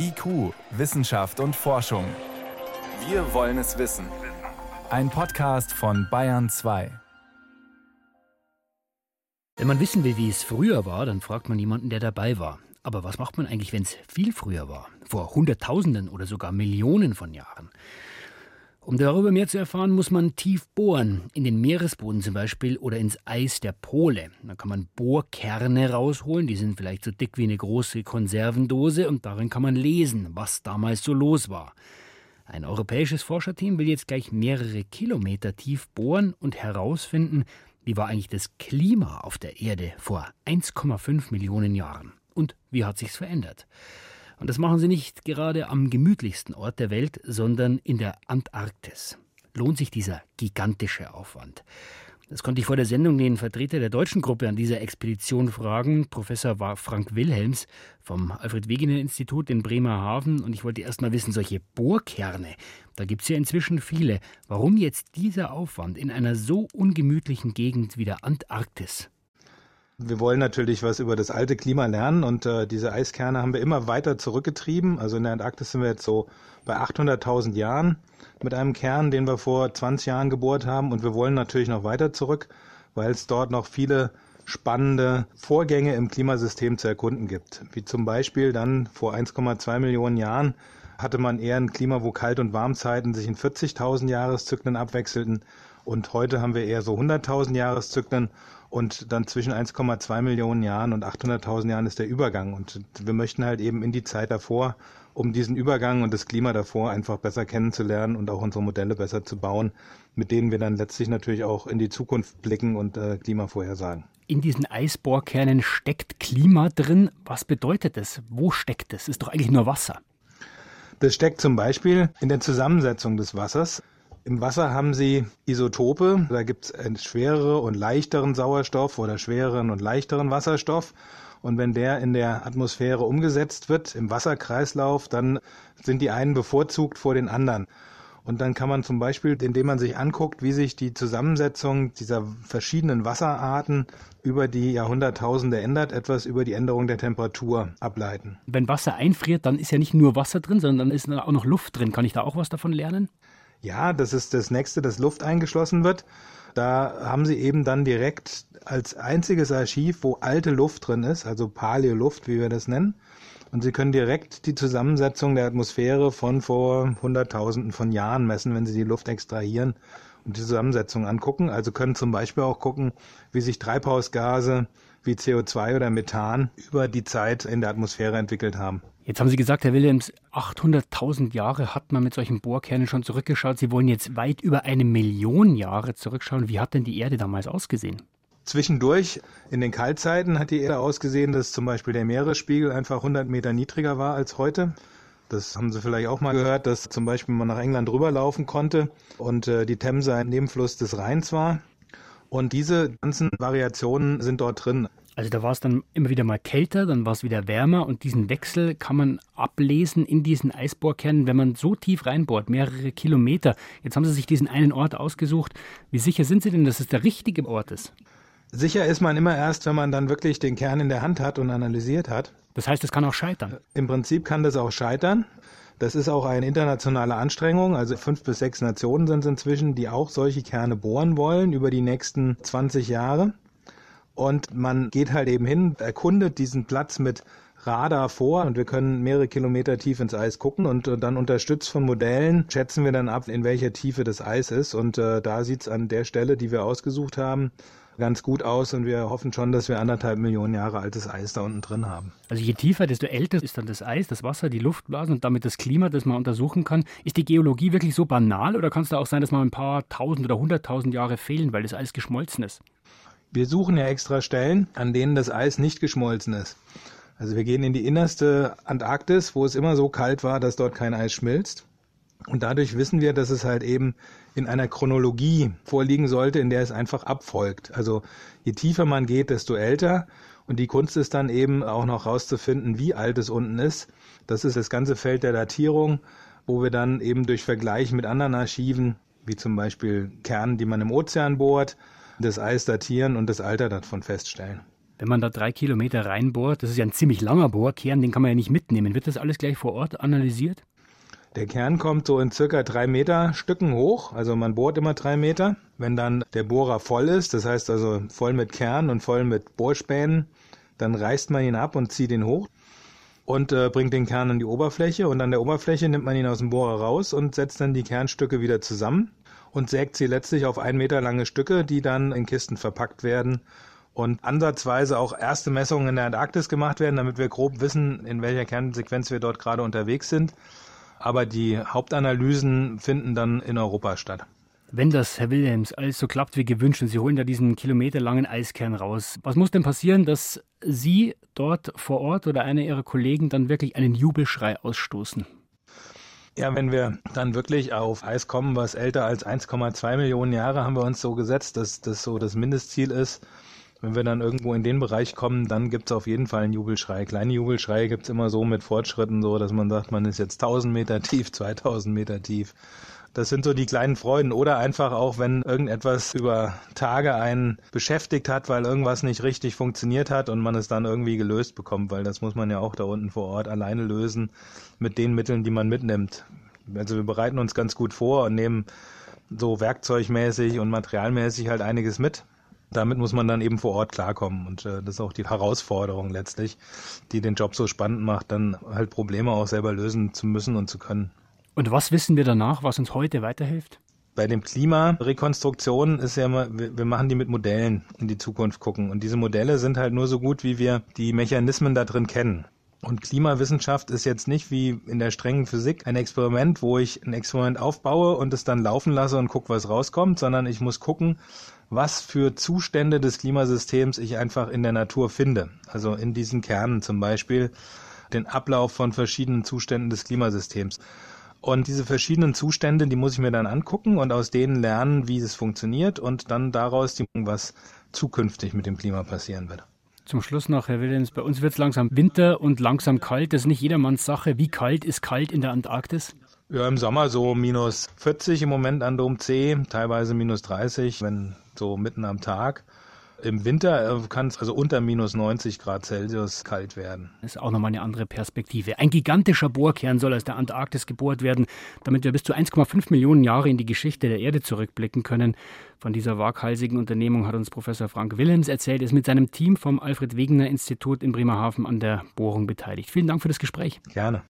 IQ, Wissenschaft und Forschung. Wir wollen es wissen. Ein Podcast von Bayern 2. Wenn man wissen will, wie es früher war, dann fragt man jemanden, der dabei war. Aber was macht man eigentlich, wenn es viel früher war? Vor Hunderttausenden oder sogar Millionen von Jahren? Um darüber mehr zu erfahren, muss man tief bohren, in den Meeresboden zum Beispiel oder ins Eis der Pole. Da kann man Bohrkerne rausholen, die sind vielleicht so dick wie eine große Konservendose und darin kann man lesen, was damals so los war. Ein europäisches Forscherteam will jetzt gleich mehrere Kilometer tief bohren und herausfinden, wie war eigentlich das Klima auf der Erde vor 1,5 Millionen Jahren und wie hat sich's verändert. Und das machen sie nicht gerade am gemütlichsten Ort der Welt, sondern in der Antarktis. Lohnt sich dieser gigantische Aufwand? Das konnte ich vor der Sendung den Vertreter der deutschen Gruppe an dieser Expedition fragen. Professor war Frank Wilhelms vom Alfred Wegener Institut in Bremerhaven. Und ich wollte erst mal wissen, solche Bohrkerne, da gibt es ja inzwischen viele. Warum jetzt dieser Aufwand in einer so ungemütlichen Gegend wie der Antarktis? Wir wollen natürlich was über das alte Klima lernen und äh, diese Eiskerne haben wir immer weiter zurückgetrieben. Also in der Antarktis sind wir jetzt so bei 800.000 Jahren mit einem Kern, den wir vor 20 Jahren gebohrt haben und wir wollen natürlich noch weiter zurück, weil es dort noch viele spannende Vorgänge im Klimasystem zu erkunden gibt. Wie zum Beispiel dann vor 1,2 Millionen Jahren hatte man eher ein Klima, wo Kalt- und Warmzeiten sich in 40.000 Jahreszyklen abwechselten und heute haben wir eher so 100.000 Jahreszyklen und dann zwischen 1,2 Millionen Jahren und 800.000 Jahren ist der Übergang. Und wir möchten halt eben in die Zeit davor, um diesen Übergang und das Klima davor einfach besser kennenzulernen und auch unsere Modelle besser zu bauen, mit denen wir dann letztlich natürlich auch in die Zukunft blicken und äh, Klima vorhersagen. In diesen Eisbohrkernen steckt Klima drin. Was bedeutet das? Wo steckt es? Ist doch eigentlich nur Wasser. Das steckt zum Beispiel in der Zusammensetzung des Wassers. Im Wasser haben sie Isotope. Da gibt es einen schwereren und leichteren Sauerstoff oder schwereren und leichteren Wasserstoff. Und wenn der in der Atmosphäre umgesetzt wird, im Wasserkreislauf, dann sind die einen bevorzugt vor den anderen. Und dann kann man zum Beispiel, indem man sich anguckt, wie sich die Zusammensetzung dieser verschiedenen Wasserarten über die Jahrhunderttausende ändert, etwas über die Änderung der Temperatur ableiten. Wenn Wasser einfriert, dann ist ja nicht nur Wasser drin, sondern dann ist auch noch Luft drin. Kann ich da auch was davon lernen? Ja, das ist das nächste, dass Luft eingeschlossen wird. Da haben sie eben dann direkt als einziges Archiv, wo alte Luft drin ist, also Paläoluft, wie wir das nennen. Und sie können direkt die Zusammensetzung der Atmosphäre von vor Hunderttausenden von Jahren messen, wenn sie die Luft extrahieren und die Zusammensetzung angucken. Also können zum Beispiel auch gucken, wie sich Treibhausgase wie CO2 oder Methan über die Zeit in der Atmosphäre entwickelt haben. Jetzt haben Sie gesagt, Herr Williams, 800.000 Jahre hat man mit solchen Bohrkernen schon zurückgeschaut. Sie wollen jetzt weit über eine Million Jahre zurückschauen. Wie hat denn die Erde damals ausgesehen? Zwischendurch in den Kaltzeiten hat die Erde ausgesehen, dass zum Beispiel der Meeresspiegel einfach 100 Meter niedriger war als heute. Das haben Sie vielleicht auch mal gehört, dass zum Beispiel man nach England rüberlaufen konnte und äh, die Themse ein Nebenfluss des Rheins war. Und diese ganzen Variationen sind dort drin. Also da war es dann immer wieder mal kälter, dann war es wieder wärmer und diesen Wechsel kann man ablesen in diesen Eisbohrkernen, wenn man so tief reinbohrt, mehrere Kilometer. Jetzt haben Sie sich diesen einen Ort ausgesucht. Wie sicher sind Sie denn, dass es der richtige Ort ist? Sicher ist man immer erst, wenn man dann wirklich den Kern in der Hand hat und analysiert hat. Das heißt, es kann auch scheitern. Im Prinzip kann das auch scheitern. Das ist auch eine internationale Anstrengung. Also fünf bis sechs Nationen sind es inzwischen, die auch solche Kerne bohren wollen über die nächsten 20 Jahre. Und man geht halt eben hin, erkundet diesen Platz mit Radar vor und wir können mehrere Kilometer tief ins Eis gucken und äh, dann unterstützt von Modellen schätzen wir dann ab, in welcher Tiefe das Eis ist. Und äh, da sieht es an der Stelle, die wir ausgesucht haben, ganz gut aus und wir hoffen schon, dass wir anderthalb Millionen Jahre altes Eis da unten drin haben. Also je tiefer, desto älter ist dann das Eis, das Wasser, die Luftblasen und damit das Klima, das man untersuchen kann. Ist die Geologie wirklich so banal oder kann es da auch sein, dass man ein paar tausend oder hunderttausend Jahre fehlen, weil das Eis geschmolzen ist? Wir suchen ja extra Stellen, an denen das Eis nicht geschmolzen ist. Also wir gehen in die innerste Antarktis, wo es immer so kalt war, dass dort kein Eis schmilzt. Und dadurch wissen wir, dass es halt eben in einer Chronologie vorliegen sollte, in der es einfach abfolgt. Also je tiefer man geht, desto älter. Und die Kunst ist dann eben auch noch rauszufinden, wie alt es unten ist. Das ist das ganze Feld der Datierung, wo wir dann eben durch Vergleich mit anderen Archiven, wie zum Beispiel Kernen, die man im Ozean bohrt, das Eis datieren und das Alter davon feststellen. Wenn man da drei Kilometer reinbohrt, das ist ja ein ziemlich langer Bohrkern, den kann man ja nicht mitnehmen. Wird das alles gleich vor Ort analysiert? Der Kern kommt so in circa drei Meter Stücken hoch, also man bohrt immer drei Meter. Wenn dann der Bohrer voll ist, das heißt also voll mit Kern und voll mit Bohrspänen, dann reißt man ihn ab und zieht ihn hoch und äh, bringt den Kern an die Oberfläche und an der Oberfläche nimmt man ihn aus dem Bohrer raus und setzt dann die Kernstücke wieder zusammen und sägt sie letztlich auf ein Meter lange Stücke, die dann in Kisten verpackt werden und ansatzweise auch erste Messungen in der Antarktis gemacht werden, damit wir grob wissen, in welcher Kernsequenz wir dort gerade unterwegs sind. Aber die Hauptanalysen finden dann in Europa statt. Wenn das, Herr Wilhelms, alles so klappt wie gewünscht und Sie holen da diesen kilometerlangen Eiskern raus, was muss denn passieren, dass Sie dort vor Ort oder einer Ihrer Kollegen dann wirklich einen Jubelschrei ausstoßen? Ja, wenn wir dann wirklich auf Eis kommen, was älter als 1,2 Millionen Jahre, haben wir uns so gesetzt, dass das so das Mindestziel ist. Wenn wir dann irgendwo in den Bereich kommen, dann gibt es auf jeden Fall einen Jubelschrei. Kleine Jubelschreie gibt es immer so mit Fortschritten, so dass man sagt, man ist jetzt 1000 Meter tief, 2000 Meter tief. Das sind so die kleinen Freuden. Oder einfach auch, wenn irgendetwas über Tage einen beschäftigt hat, weil irgendwas nicht richtig funktioniert hat und man es dann irgendwie gelöst bekommt, weil das muss man ja auch da unten vor Ort alleine lösen mit den Mitteln, die man mitnimmt. Also wir bereiten uns ganz gut vor und nehmen so werkzeugmäßig und materialmäßig halt einiges mit. Damit muss man dann eben vor Ort klarkommen. Und äh, das ist auch die Herausforderung letztlich, die den Job so spannend macht, dann halt Probleme auch selber lösen zu müssen und zu können. Und was wissen wir danach, was uns heute weiterhilft? Bei dem Klimarekonstruktion ist ja immer, wir machen die mit Modellen in die Zukunft gucken. Und diese Modelle sind halt nur so gut, wie wir die Mechanismen da drin kennen. Und Klimawissenschaft ist jetzt nicht wie in der strengen Physik ein Experiment, wo ich ein Experiment aufbaue und es dann laufen lasse und gucke, was rauskommt, sondern ich muss gucken, was für Zustände des Klimasystems ich einfach in der Natur finde. Also in diesen Kernen zum Beispiel den Ablauf von verschiedenen Zuständen des Klimasystems. Und diese verschiedenen Zustände, die muss ich mir dann angucken und aus denen lernen, wie es funktioniert und dann daraus die, was zukünftig mit dem Klima passieren wird. Zum Schluss noch, Herr Williams, bei uns wird es langsam Winter und langsam kalt. Das ist nicht jedermanns Sache. Wie kalt ist kalt in der Antarktis? Ja, im Sommer so minus 40 im Moment an Dom C, teilweise minus 30, wenn so mitten am Tag. Im Winter äh, kann es also unter minus 90 Grad Celsius kalt werden. Das ist auch nochmal eine andere Perspektive. Ein gigantischer Bohrkern soll aus der Antarktis gebohrt werden, damit wir bis zu 1,5 Millionen Jahre in die Geschichte der Erde zurückblicken können. Von dieser waghalsigen Unternehmung hat uns Professor Frank Willems erzählt, ist mit seinem Team vom Alfred Wegener Institut in Bremerhaven an der Bohrung beteiligt. Vielen Dank für das Gespräch. Gerne.